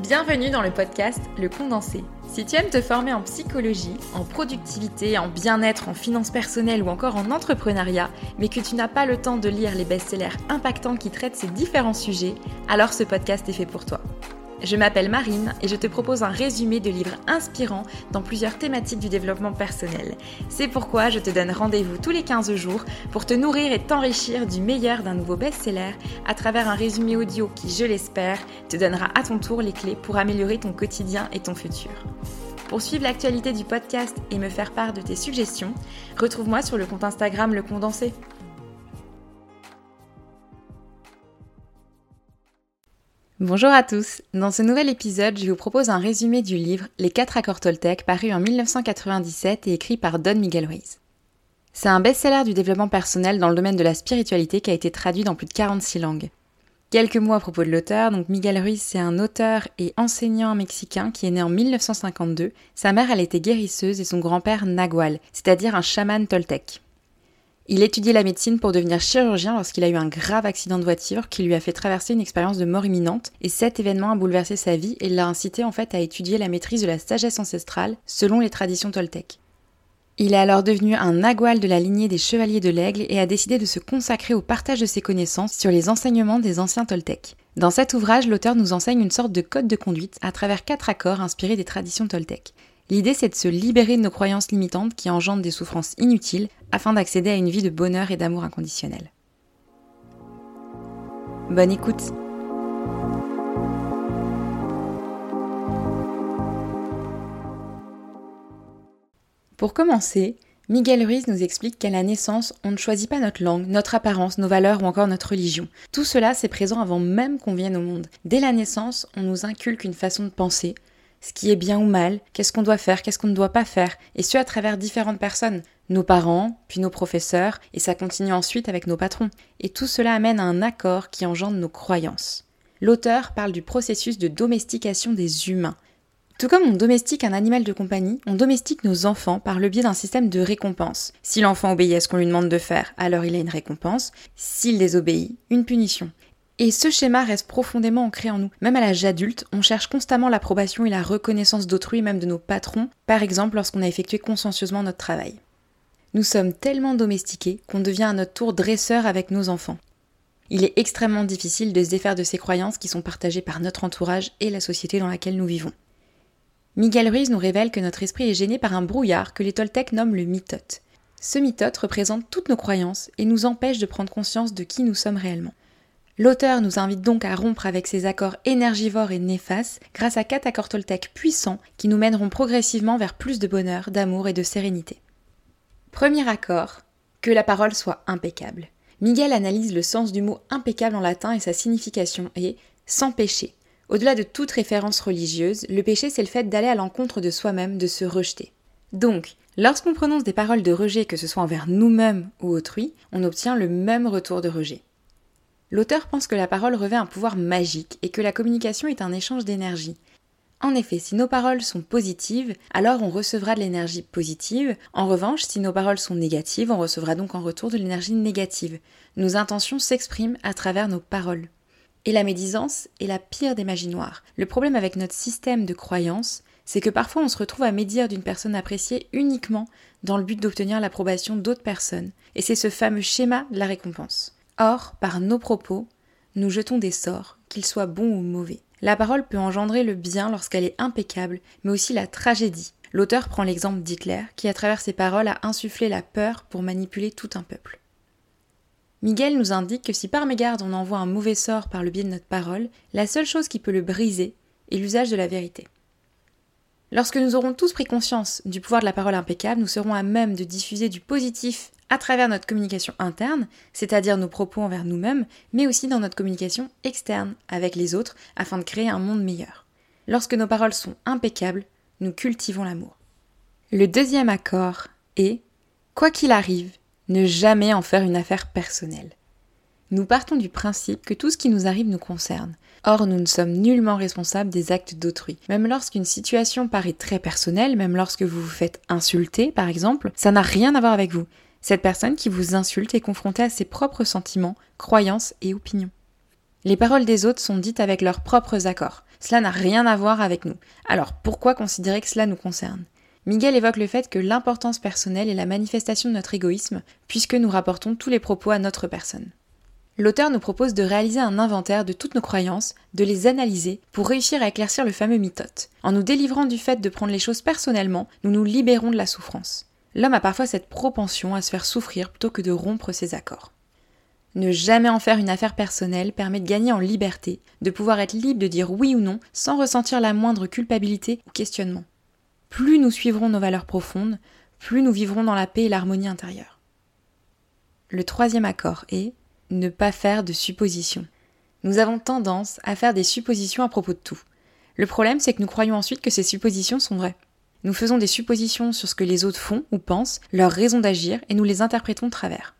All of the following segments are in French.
Bienvenue dans le podcast Le Condensé. Si tu aimes te former en psychologie, en productivité, en bien-être, en finances personnelles ou encore en entrepreneuriat, mais que tu n'as pas le temps de lire les best-sellers impactants qui traitent ces différents sujets, alors ce podcast est fait pour toi. Je m'appelle Marine et je te propose un résumé de livres inspirants dans plusieurs thématiques du développement personnel. C'est pourquoi je te donne rendez-vous tous les 15 jours pour te nourrir et t'enrichir du meilleur d'un nouveau best-seller à travers un résumé audio qui, je l'espère, te donnera à ton tour les clés pour améliorer ton quotidien et ton futur. Pour suivre l'actualité du podcast et me faire part de tes suggestions, retrouve-moi sur le compte Instagram Le Condensé. Bonjour à tous. Dans ce nouvel épisode, je vous propose un résumé du livre Les 4 accords Toltec paru en 1997 et écrit par Don Miguel Ruiz. C'est un best-seller du développement personnel dans le domaine de la spiritualité qui a été traduit dans plus de 46 langues. Quelques mots à propos de l'auteur, donc Miguel Ruiz c'est un auteur et enseignant mexicain qui est né en 1952. Sa mère elle était guérisseuse et son grand-père Nagual, c'est-à-dire un chaman toltec. Il étudiait la médecine pour devenir chirurgien lorsqu'il a eu un grave accident de voiture qui lui a fait traverser une expérience de mort imminente et cet événement a bouleversé sa vie et l'a incité en fait à étudier la maîtrise de la sagesse ancestrale selon les traditions toltèques. Il est alors devenu un nagual de la lignée des chevaliers de l'aigle et a décidé de se consacrer au partage de ses connaissances sur les enseignements des anciens toltèques. Dans cet ouvrage, l'auteur nous enseigne une sorte de code de conduite à travers quatre accords inspirés des traditions toltèques. L'idée, c'est de se libérer de nos croyances limitantes qui engendrent des souffrances inutiles afin d'accéder à une vie de bonheur et d'amour inconditionnel. Bonne écoute Pour commencer, Miguel Ruiz nous explique qu'à la naissance, on ne choisit pas notre langue, notre apparence, nos valeurs ou encore notre religion. Tout cela, c'est présent avant même qu'on vienne au monde. Dès la naissance, on nous inculque une façon de penser, ce qui est bien ou mal, qu'est-ce qu'on doit faire, qu'est-ce qu'on ne doit pas faire, et ce à travers différentes personnes, nos parents, puis nos professeurs, et ça continue ensuite avec nos patrons. Et tout cela amène à un accord qui engendre nos croyances. L'auteur parle du processus de domestication des humains. Tout comme on domestique un animal de compagnie, on domestique nos enfants par le biais d'un système de récompense. Si l'enfant obéit à ce qu'on lui demande de faire, alors il a une récompense. S'il désobéit, une punition. Et ce schéma reste profondément ancré en nous. Même à l'âge adulte, on cherche constamment l'approbation et la reconnaissance d'autrui, même de nos patrons, par exemple lorsqu'on a effectué consciencieusement notre travail. Nous sommes tellement domestiqués qu'on devient à notre tour dresseur avec nos enfants. Il est extrêmement difficile de se défaire de ces croyances qui sont partagées par notre entourage et la société dans laquelle nous vivons. Miguel Ruiz nous révèle que notre esprit est gêné par un brouillard que les Toltecs nomment le mitote. Ce mitote représente toutes nos croyances et nous empêche de prendre conscience de qui nous sommes réellement. L'auteur nous invite donc à rompre avec ces accords énergivores et néfastes grâce à quatre accords toltèques puissants qui nous mèneront progressivement vers plus de bonheur, d'amour et de sérénité. Premier accord, que la parole soit impeccable. Miguel analyse le sens du mot impeccable en latin et sa signification est sans péché. Au-delà de toute référence religieuse, le péché c'est le fait d'aller à l'encontre de soi-même, de se rejeter. Donc, lorsqu'on prononce des paroles de rejet, que ce soit envers nous-mêmes ou autrui, on obtient le même retour de rejet. L'auteur pense que la parole revêt un pouvoir magique et que la communication est un échange d'énergie. En effet, si nos paroles sont positives, alors on recevra de l'énergie positive. En revanche, si nos paroles sont négatives, on recevra donc en retour de l'énergie négative. Nos intentions s'expriment à travers nos paroles. Et la médisance est la pire des magies noires. Le problème avec notre système de croyance, c'est que parfois on se retrouve à médire d'une personne appréciée uniquement dans le but d'obtenir l'approbation d'autres personnes. Et c'est ce fameux schéma de la récompense. Or, par nos propos, nous jetons des sorts, qu'ils soient bons ou mauvais. La parole peut engendrer le bien lorsqu'elle est impeccable, mais aussi la tragédie. L'auteur prend l'exemple d'Hitler, qui à travers ses paroles a insufflé la peur pour manipuler tout un peuple. Miguel nous indique que si par mégarde on envoie un mauvais sort par le biais de notre parole, la seule chose qui peut le briser est l'usage de la vérité. Lorsque nous aurons tous pris conscience du pouvoir de la parole impeccable, nous serons à même de diffuser du positif à travers notre communication interne, c'est-à-dire nos propos envers nous-mêmes, mais aussi dans notre communication externe avec les autres afin de créer un monde meilleur. Lorsque nos paroles sont impeccables, nous cultivons l'amour. Le deuxième accord est, quoi qu'il arrive, ne jamais en faire une affaire personnelle. Nous partons du principe que tout ce qui nous arrive nous concerne. Or, nous ne sommes nullement responsables des actes d'autrui. Même lorsqu'une situation paraît très personnelle, même lorsque vous vous faites insulter, par exemple, ça n'a rien à voir avec vous. Cette personne qui vous insulte est confrontée à ses propres sentiments, croyances et opinions. Les paroles des autres sont dites avec leurs propres accords. Cela n'a rien à voir avec nous. Alors pourquoi considérer que cela nous concerne? Miguel évoque le fait que l'importance personnelle est la manifestation de notre égoïsme, puisque nous rapportons tous les propos à notre personne. L'auteur nous propose de réaliser un inventaire de toutes nos croyances, de les analyser pour réussir à éclaircir le fameux mythote. En nous délivrant du fait de prendre les choses personnellement, nous nous libérons de la souffrance. L'homme a parfois cette propension à se faire souffrir plutôt que de rompre ses accords. Ne jamais en faire une affaire personnelle permet de gagner en liberté, de pouvoir être libre de dire oui ou non sans ressentir la moindre culpabilité ou questionnement. Plus nous suivrons nos valeurs profondes, plus nous vivrons dans la paix et l'harmonie intérieure. Le troisième accord est ne pas faire de suppositions. Nous avons tendance à faire des suppositions à propos de tout. Le problème, c'est que nous croyons ensuite que ces suppositions sont vraies. Nous faisons des suppositions sur ce que les autres font ou pensent, leur raison d'agir, et nous les interprétons de travers.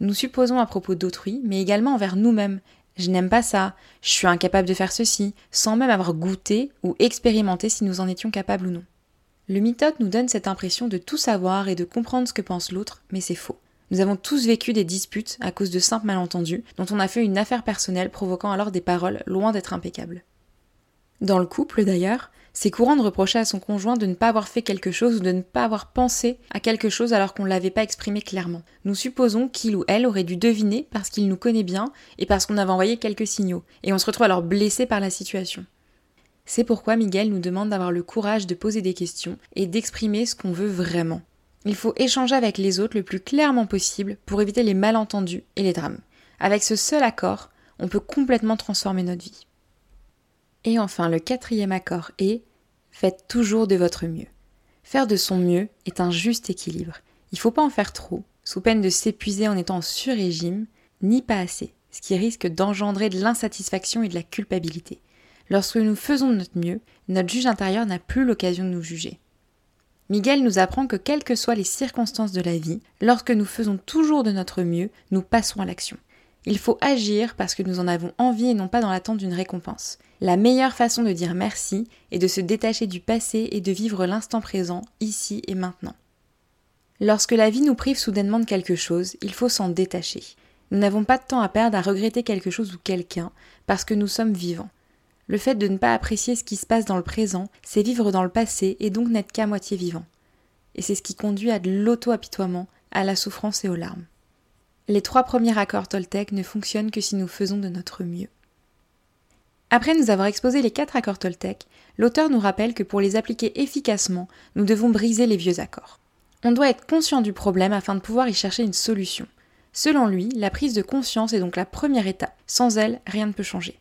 Nous supposons à propos d'autrui, mais également envers nous-mêmes. Je n'aime pas ça, je suis incapable de faire ceci, sans même avoir goûté ou expérimenté si nous en étions capables ou non. Le mythote nous donne cette impression de tout savoir et de comprendre ce que pense l'autre, mais c'est faux. Nous avons tous vécu des disputes à cause de simples malentendus, dont on a fait une affaire personnelle provoquant alors des paroles loin d'être impeccables. Dans le couple d'ailleurs, c'est courant de reprocher à son conjoint de ne pas avoir fait quelque chose ou de ne pas avoir pensé à quelque chose alors qu'on ne l'avait pas exprimé clairement. Nous supposons qu'il ou elle aurait dû deviner parce qu'il nous connaît bien et parce qu'on avait envoyé quelques signaux, et on se retrouve alors blessé par la situation. C'est pourquoi Miguel nous demande d'avoir le courage de poser des questions et d'exprimer ce qu'on veut vraiment. Il faut échanger avec les autres le plus clairement possible pour éviter les malentendus et les drames. Avec ce seul accord, on peut complètement transformer notre vie. Et enfin, le quatrième accord est Faites toujours de votre mieux. Faire de son mieux est un juste équilibre. Il ne faut pas en faire trop, sous peine de s'épuiser en étant sur-régime, ni pas assez, ce qui risque d'engendrer de l'insatisfaction et de la culpabilité. Lorsque nous faisons de notre mieux, notre juge intérieur n'a plus l'occasion de nous juger. Miguel nous apprend que quelles que soient les circonstances de la vie, lorsque nous faisons toujours de notre mieux, nous passons à l'action. Il faut agir parce que nous en avons envie et non pas dans l'attente d'une récompense. La meilleure façon de dire merci est de se détacher du passé et de vivre l'instant présent, ici et maintenant. Lorsque la vie nous prive soudainement de quelque chose, il faut s'en détacher. Nous n'avons pas de temps à perdre à regretter quelque chose ou quelqu'un, parce que nous sommes vivants. Le fait de ne pas apprécier ce qui se passe dans le présent, c'est vivre dans le passé et donc n'être qu'à moitié vivant. Et c'est ce qui conduit à de l'auto-apitoiement, à la souffrance et aux larmes. Les trois premiers accords Toltec ne fonctionnent que si nous faisons de notre mieux. Après nous avoir exposé les quatre accords Toltec, l'auteur nous rappelle que pour les appliquer efficacement, nous devons briser les vieux accords. On doit être conscient du problème afin de pouvoir y chercher une solution. Selon lui, la prise de conscience est donc la première étape. Sans elle, rien ne peut changer.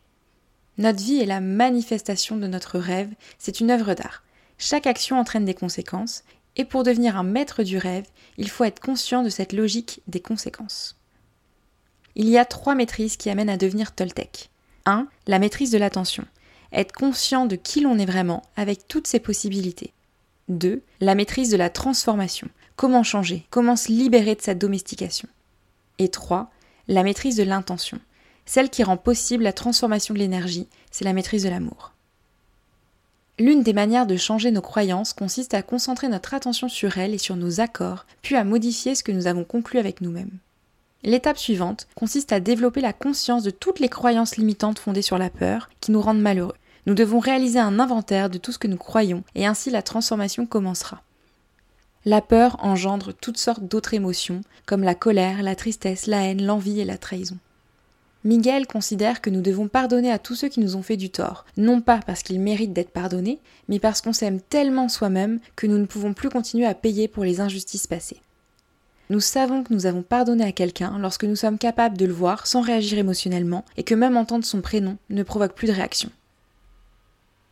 Notre vie est la manifestation de notre rêve, c'est une œuvre d'art. Chaque action entraîne des conséquences, et pour devenir un maître du rêve, il faut être conscient de cette logique des conséquences. Il y a trois maîtrises qui amènent à devenir Toltec. 1. La maîtrise de l'attention. Être conscient de qui l'on est vraiment, avec toutes ses possibilités. 2. La maîtrise de la transformation. Comment changer? Comment se libérer de sa domestication? Et 3. La maîtrise de l'intention. Celle qui rend possible la transformation de l'énergie, c'est la maîtrise de l'amour. L'une des manières de changer nos croyances consiste à concentrer notre attention sur elles et sur nos accords, puis à modifier ce que nous avons conclu avec nous-mêmes. L'étape suivante consiste à développer la conscience de toutes les croyances limitantes fondées sur la peur qui nous rendent malheureux. Nous devons réaliser un inventaire de tout ce que nous croyons et ainsi la transformation commencera. La peur engendre toutes sortes d'autres émotions comme la colère, la tristesse, la haine, l'envie et la trahison. Miguel considère que nous devons pardonner à tous ceux qui nous ont fait du tort, non pas parce qu'ils méritent d'être pardonnés, mais parce qu'on s'aime tellement soi-même que nous ne pouvons plus continuer à payer pour les injustices passées. Nous savons que nous avons pardonné à quelqu'un lorsque nous sommes capables de le voir sans réagir émotionnellement et que même entendre son prénom ne provoque plus de réaction.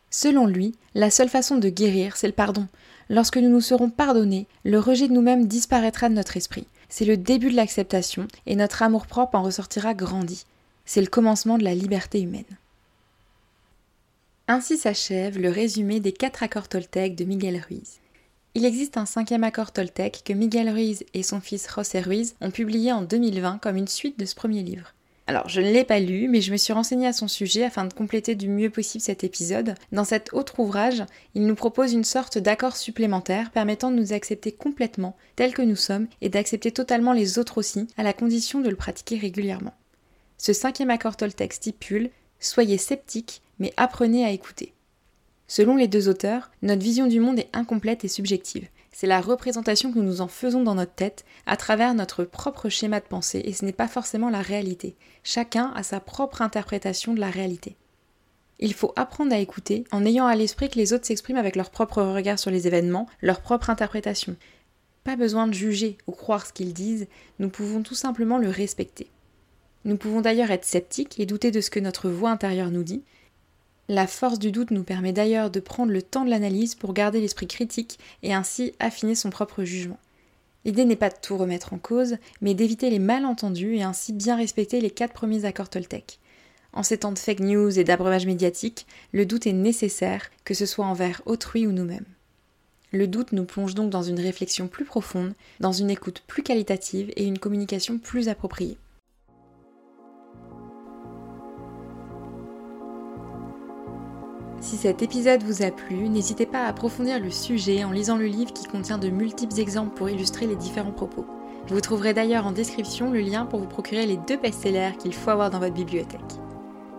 Selon lui, la seule façon de guérir, c'est le pardon. Lorsque nous nous serons pardonnés, le rejet de nous-mêmes disparaîtra de notre esprit. C'est le début de l'acceptation et notre amour-propre en ressortira grandi. C'est le commencement de la liberté humaine. Ainsi s'achève le résumé des quatre accords Toltec de Miguel Ruiz. Il existe un cinquième accord Toltec que Miguel Ruiz et son fils José Ruiz ont publié en 2020 comme une suite de ce premier livre. Alors, je ne l'ai pas lu, mais je me suis renseignée à son sujet afin de compléter du mieux possible cet épisode. Dans cet autre ouvrage, il nous propose une sorte d'accord supplémentaire permettant de nous accepter complètement tels que nous sommes et d'accepter totalement les autres aussi, à la condition de le pratiquer régulièrement. Ce cinquième accord Toltec stipule Soyez sceptique, mais apprenez à écouter. Selon les deux auteurs, notre vision du monde est incomplète et subjective. C'est la représentation que nous en faisons dans notre tête à travers notre propre schéma de pensée et ce n'est pas forcément la réalité. Chacun a sa propre interprétation de la réalité. Il faut apprendre à écouter en ayant à l'esprit que les autres s'expriment avec leur propre regard sur les événements, leur propre interprétation. Pas besoin de juger ou croire ce qu'ils disent, nous pouvons tout simplement le respecter. Nous pouvons d'ailleurs être sceptiques et douter de ce que notre voix intérieure nous dit. La force du doute nous permet d'ailleurs de prendre le temps de l'analyse pour garder l'esprit critique et ainsi affiner son propre jugement. L'idée n'est pas de tout remettre en cause, mais d'éviter les malentendus et ainsi bien respecter les quatre premiers accords Toltec. En ces temps de fake news et d'abreuvage médiatique, le doute est nécessaire, que ce soit envers autrui ou nous-mêmes. Le doute nous plonge donc dans une réflexion plus profonde, dans une écoute plus qualitative et une communication plus appropriée. Si cet épisode vous a plu, n'hésitez pas à approfondir le sujet en lisant le livre qui contient de multiples exemples pour illustrer les différents propos. Vous trouverez d'ailleurs en description le lien pour vous procurer les deux best-sellers qu'il faut avoir dans votre bibliothèque.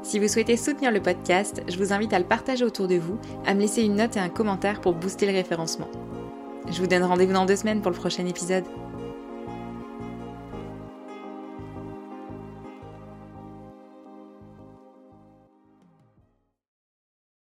Si vous souhaitez soutenir le podcast, je vous invite à le partager autour de vous, à me laisser une note et un commentaire pour booster le référencement. Je vous donne rendez-vous dans deux semaines pour le prochain épisode.